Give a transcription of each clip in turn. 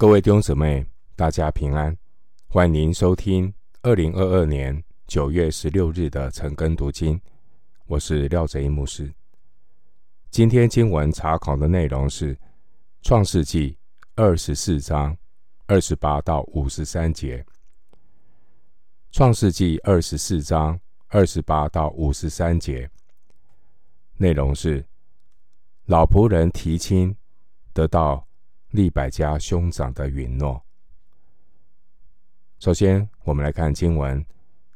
各位弟兄姊妹，大家平安，欢迎收听二零二二年九月十六日的晨更读经。我是廖哲一牧师。今天经文查考的内容是《创世纪》二十四章二十八到五十三节，《创世纪》二十四章二十八到五十三节内容是老仆人提亲得到。利百家兄长的允诺。首先，我们来看经文，《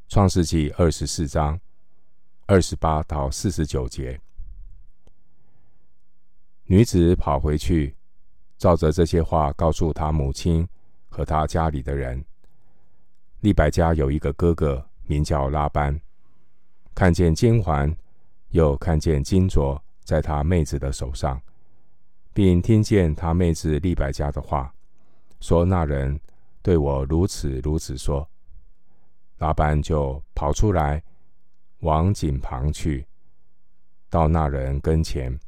创世纪》二十四章二十八到四十九节。女子跑回去，照着这些话告诉她母亲和她家里的人。利百家有一个哥哥，名叫拉班，看见金环，又看见金镯在他妹子的手上。并听见他妹子利百加的话，说：“那人对我如此如此说。”拉班就跑出来，往井旁去，到那人跟前，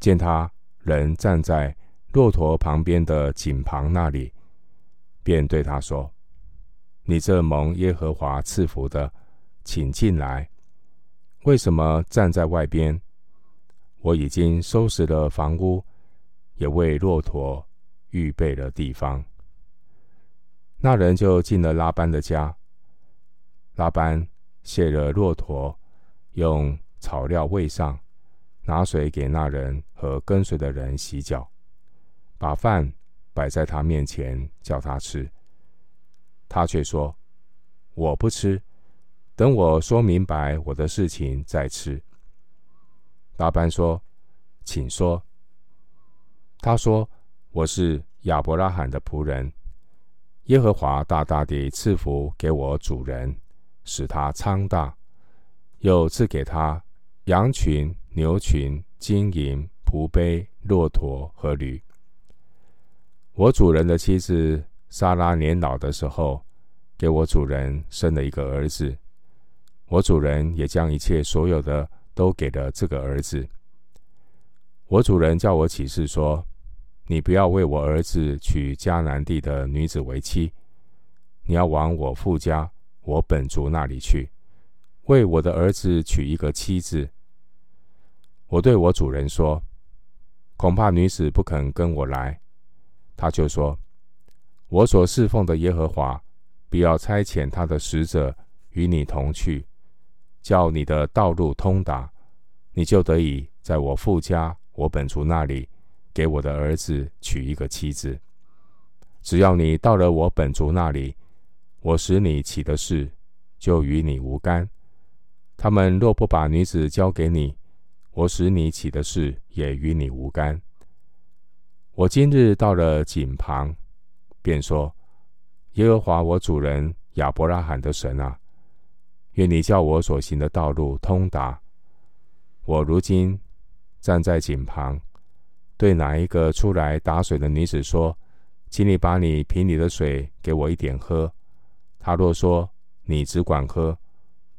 见他人站在骆驼旁边的井旁那里，便对他说：“你这蒙耶和华赐福的，请进来。为什么站在外边？我已经收拾了房屋。”也为骆驼预备了地方。那人就进了拉班的家。拉班卸了骆驼，用草料喂上，拿水给那人和跟随的人洗脚，把饭摆在他面前，叫他吃。他却说：“我不吃，等我说明白我的事情再吃。”拉班说：“请说。”他说：“我是亚伯拉罕的仆人，耶和华大大地赐福给我主人，使他昌大，又赐给他羊群、牛群、金银、仆杯、骆驼和驴。我主人的妻子撒拉年老的时候，给我主人生了一个儿子，我主人也将一切所有的都给了这个儿子。我主人叫我起誓说。”你不要为我儿子娶迦南地的女子为妻，你要往我父家、我本族那里去，为我的儿子娶一个妻子。我对我主人说：“恐怕女子不肯跟我来。”他就说：“我所侍奉的耶和华，必要差遣他的使者与你同去，叫你的道路通达，你就得以在我父家、我本族那里。”给我的儿子娶一个妻子。只要你到了我本族那里，我使你起的事就与你无干。他们若不把女子交给你，我使你起的事也与你无干。我今日到了井旁，便说：耶和华我主人亚伯拉罕的神啊，愿你叫我所行的道路通达。我如今站在井旁。对哪一个出来打水的女子说：“请你把你瓶里的水给我一点喝。”她若说：“你只管喝，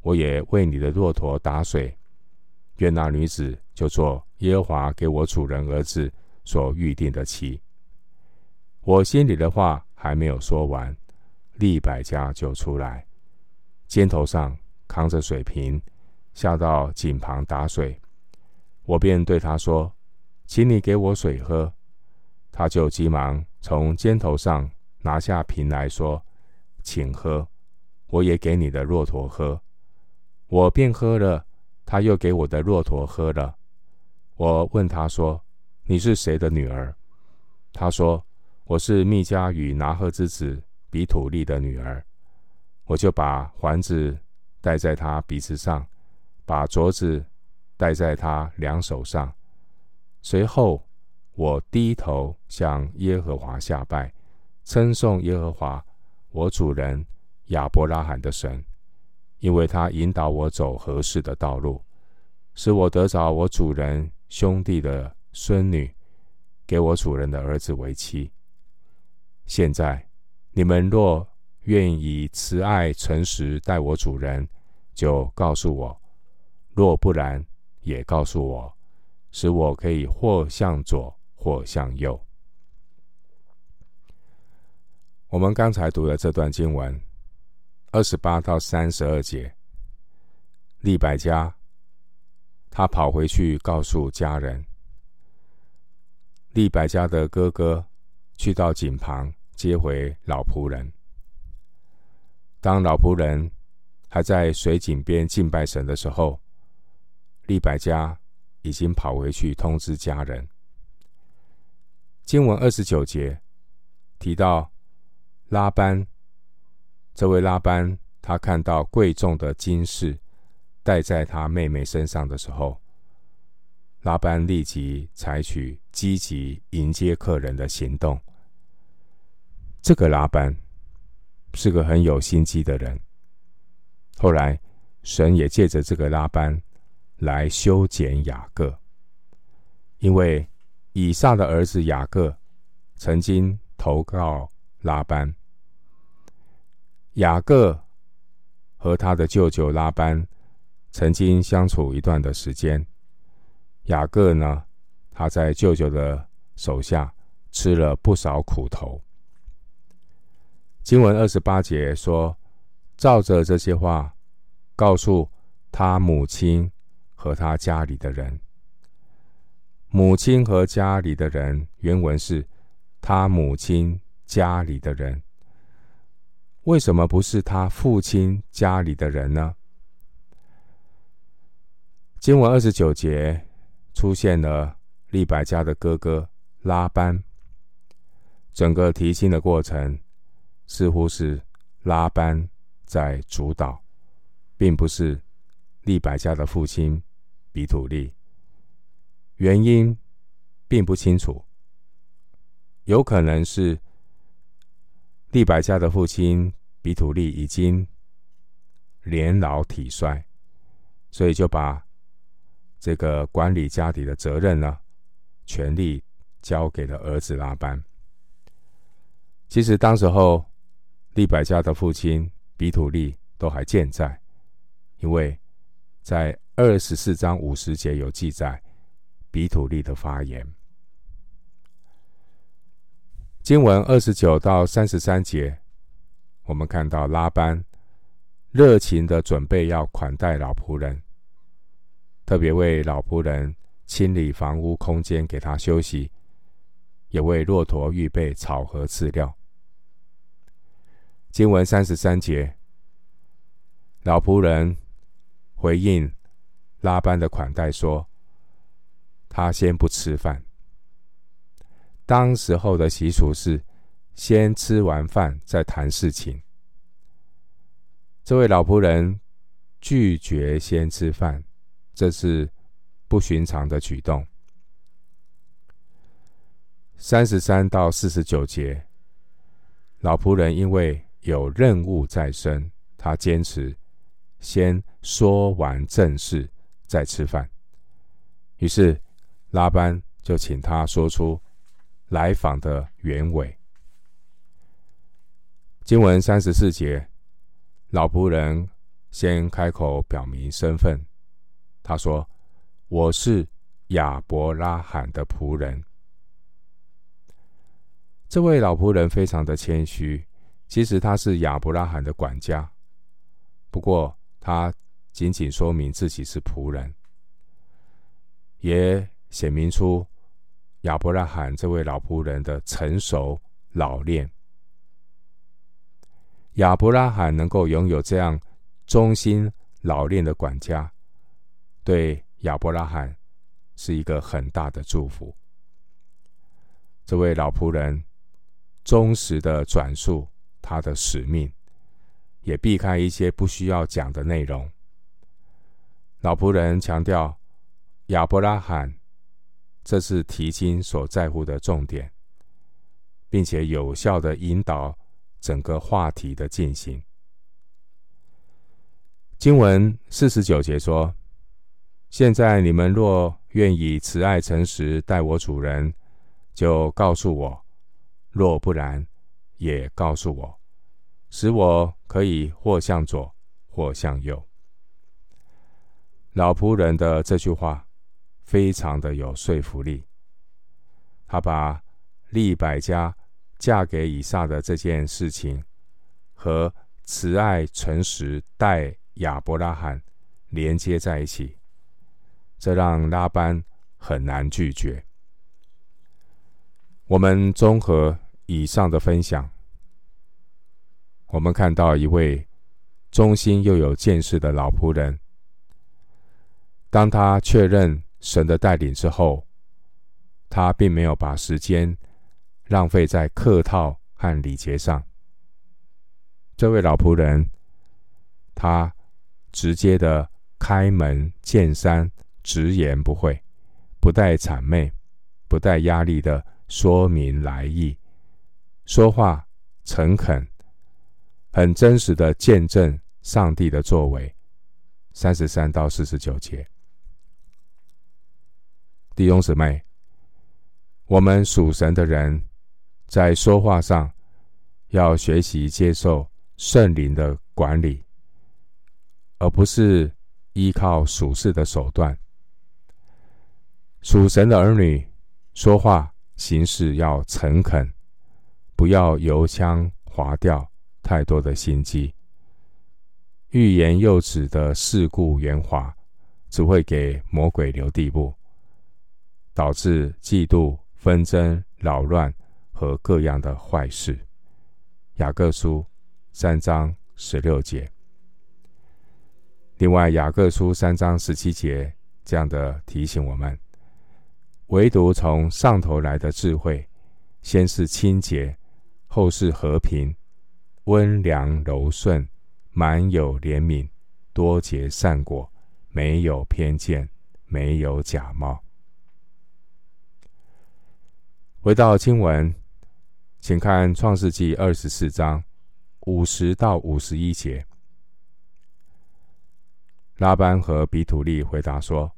我也为你的骆驼打水。”愿那女子就做耶和华给我主人儿子所预定的妻。我心里的话还没有说完，利百加就出来，肩头上扛着水瓶，下到井旁打水。我便对他说。请你给我水喝，他就急忙从肩头上拿下瓶来说：“请喝，我也给你的骆驼喝。”我便喝了，他又给我的骆驼喝了。我问他说：“你是谁的女儿？”他说：“我是密加与拿鹤之子比土利的女儿。”我就把环子戴在他鼻子上，把镯子戴在他两手上。随后，我低头向耶和华下拜，称颂耶和华我主人亚伯拉罕的神，因为他引导我走合适的道路，使我得着我主人兄弟的孙女，给我主人的儿子为妻。现在，你们若愿以慈爱诚实待我主人，就告诉我；若不然，也告诉我。使我可以或向左，或向右。我们刚才读的这段经文，二十八到三十二节，利百加他跑回去告诉家人，利百加的哥哥去到井旁接回老仆人。当老仆人还在水井边敬拜神的时候，利百加已经跑回去通知家人。经文二十九节提到拉班，这位拉班他看到贵重的金饰戴在他妹妹身上的时候，拉班立即采取积极迎接客人的行动。这个拉班。是个很有心机的人。后来，神也借着这个拉班来修剪雅各，因为以撒的儿子雅各曾经投靠拉班。雅各和他的舅舅拉班曾经相处一段的时间。雅各呢，他在舅舅的手下吃了不少苦头。经文二十八节说：“照着这些话，告诉他母亲和他家里的人。母亲和家里的人，原文是他母亲家里的人。为什么不是他父亲家里的人呢？”经文二十九节出现了利百加的哥哥拉班，整个提亲的过程。似乎是拉班在主导，并不是利百加的父亲比土利。原因并不清楚，有可能是利百加的父亲比土利已经年老体衰，所以就把这个管理家底的责任呢，权力交给了儿子拉班。其实当时候。利百加的父亲比土利都还健在，因为在二十四章五十节有记载比土利的发言。经文二十九到三十三节，我们看到拉班热情的准备要款待老仆人，特别为老仆人清理房屋空间给他休息，也为骆驼预备草和饲料。经文三十三节，老仆人回应拉班的款待说：“他先不吃饭。当时候的习俗是，先吃完饭再谈事情。这位老仆人拒绝先吃饭，这是不寻常的举动。”三十三到四十九节，老仆人因为有任务在身，他坚持先说完正事再吃饭。于是拉班就请他说出来访的原委。经文三十四节，老仆人先开口表明身份，他说：“我是亚伯拉罕的仆人。”这位老仆人非常的谦虚。其实他是亚伯拉罕的管家，不过他仅仅说明自己是仆人，也显明出亚伯拉罕这位老仆人的成熟老练。亚伯拉罕能够拥有这样忠心老练的管家，对亚伯拉罕是一个很大的祝福。这位老仆人忠实的转述。他的使命，也避开一些不需要讲的内容。老仆人强调亚伯拉罕，这是提亲所在乎的重点，并且有效的引导整个话题的进行。经文四十九节说：“现在你们若愿以慈爱诚实待我主人，就告诉我；若不然，”也告诉我，使我可以或向左，或向右。老仆人的这句话非常的有说服力。他把利百加嫁给以撒的这件事情，和慈爱诚实待亚伯拉罕连接在一起，这让拉班很难拒绝。我们综合以上的分享，我们看到一位忠心又有见识的老仆人，当他确认神的带领之后，他并没有把时间浪费在客套和礼节上。这位老仆人，他直接的开门见山、直言不讳，不带谄媚、不带压力的说明来意，说话诚恳，很真实的见证上帝的作为。三十三到四十九节，弟兄姊妹。我们属神的人，在说话上要学习接受圣灵的管理，而不是依靠属世的手段。属神的儿女说话行事要诚恳，不要油腔滑调，太多的心机。欲言又止的世故圆滑，只会给魔鬼留地步，导致嫉妒。纷争、扰乱和各样的坏事。雅各书三章十六节。另外，雅各书三章十七节这样的提醒我们：唯独从上头来的智慧，先是清洁，后是和平，温良柔顺，满有怜悯，多结善果，没有偏见，没有假冒。回到经文，请看创世纪二十四章五十到五十一节。拉班和比土利回答说：“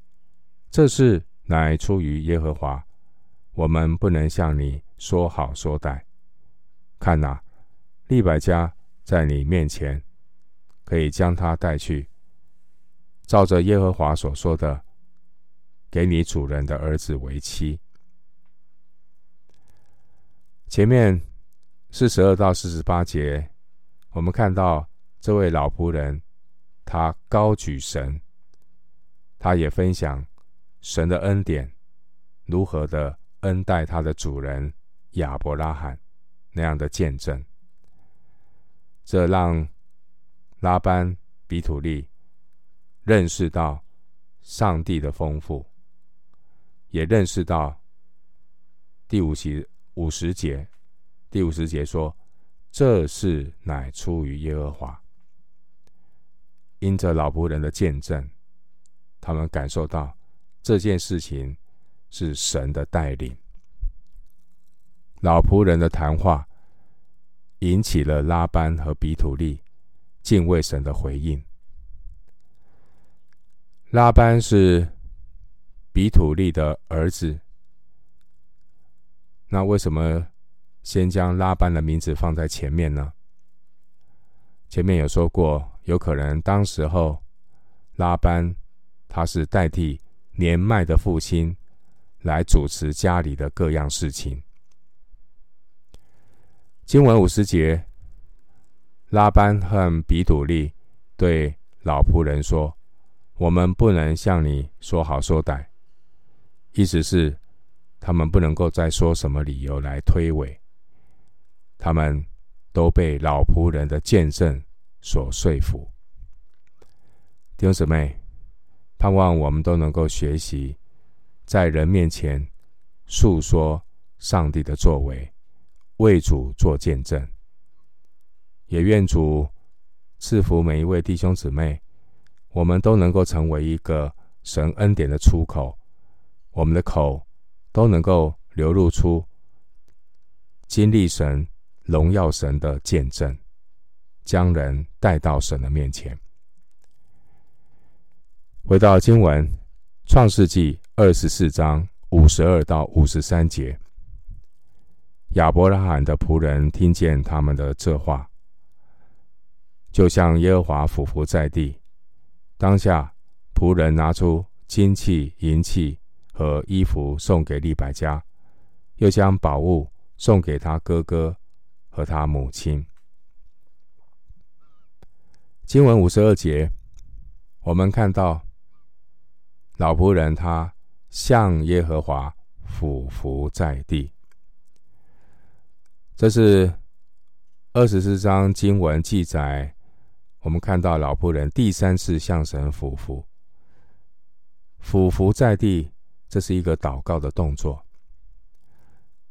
这事乃出于耶和华，我们不能向你说好说歹。看哪，利百加在你面前，可以将他带去，照着耶和华所说的，给你主人的儿子为妻。”前面四十二到四十八节，我们看到这位老仆人，他高举神，他也分享神的恩典，如何的恩待他的主人亚伯拉罕那样的见证，这让拉班比土利认识到上帝的丰富，也认识到第五期。五十节，第五十节说：“这事乃出于耶和华。”因着老仆人的见证，他们感受到这件事情是神的带领。老仆人的谈话引起了拉班和比土利敬畏神的回应。拉班是比土利的儿子。那为什么先将拉班的名字放在前面呢？前面有说过，有可能当时候拉班他是代替年迈的父亲来主持家里的各样事情。经文五十节，拉班和比土利对老仆人说：“我们不能向你说好说歹。”意思是。他们不能够再说什么理由来推诿，他们都被老仆人的见证所说服。弟兄姊妹，盼望我们都能够学习，在人面前诉说上帝的作为，为主做见证。也愿主赐福每一位弟兄姊妹，我们都能够成为一个神恩典的出口，我们的口。都能够流露出经历神、荣耀神的见证，将人带到神的面前。回到经文，《创世记》二十四章五十二到五十三节，亚伯拉罕的仆人听见他们的这话，就向耶和华俯伏在地。当下，仆人拿出金器、银器。和衣服送给利百加，又将宝物送给他哥哥和他母亲。经文五十二节，我们看到老仆人他向耶和华俯伏在地。这是二十四章经文记载，我们看到老仆人第三次向神俯伏，俯伏在地，这是一个祷告的动作。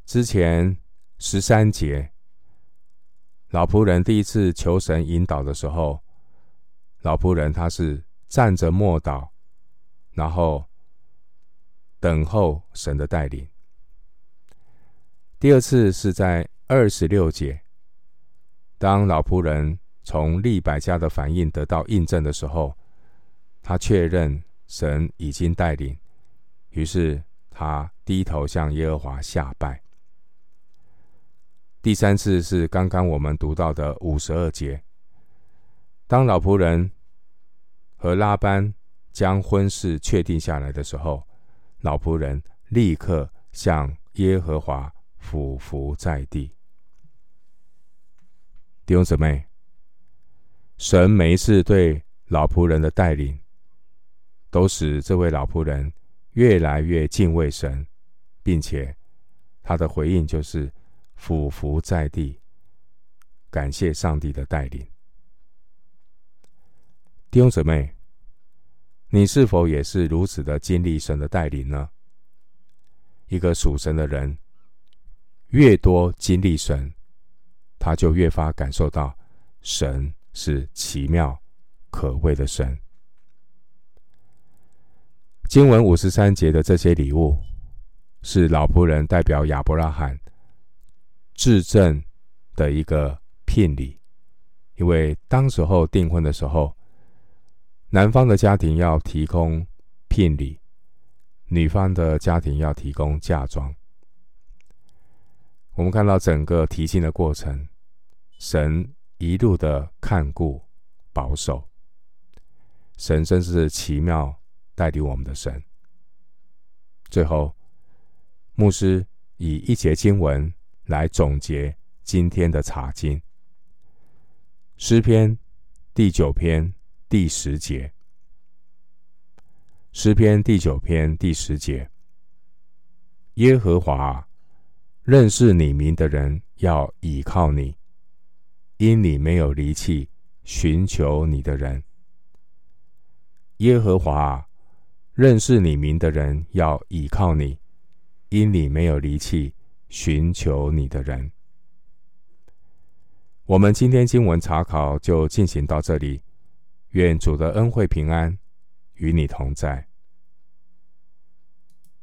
之前十三节，老仆人第一次求神引导的时候，老仆人他是站着默祷，然后等候神的带领。第二次是在二十六节，当老仆人从利百加的反应得到印证的时候，他确认神已经带领，于是他低头向耶和华下拜。第三次是刚刚我们读到的五十二节，当老仆人和拉班将婚事确定下来的时候，老仆人立刻向耶和华俯伏在地。弟兄姊妹，神每一次对老仆人的带领，都使这位老仆人越来越敬畏神，并且他的回应就是。俯伏在地，感谢上帝的带领。弟兄姊妹，你是否也是如此的经历神的带领呢？一个属神的人，越多经历神，他就越发感受到神是奇妙可畏的神。经文五十三节的这些礼物，是老仆人代表亚伯拉罕。质证的一个聘礼，因为当时候订婚的时候，男方的家庭要提供聘礼，女方的家庭要提供嫁妆。我们看到整个提亲的过程，神一路的看顾保守，神真是奇妙带领我们的神。最后，牧师以一节经文。来总结今天的查经，诗篇第九篇第十节。诗篇第九篇第十节：耶和华，认识你名的人要倚靠你，因你没有离弃寻求你的人。耶和华，认识你名的人要倚靠你，因你没有离弃。寻求你的人，我们今天经文查考就进行到这里。愿主的恩惠平安与你同在。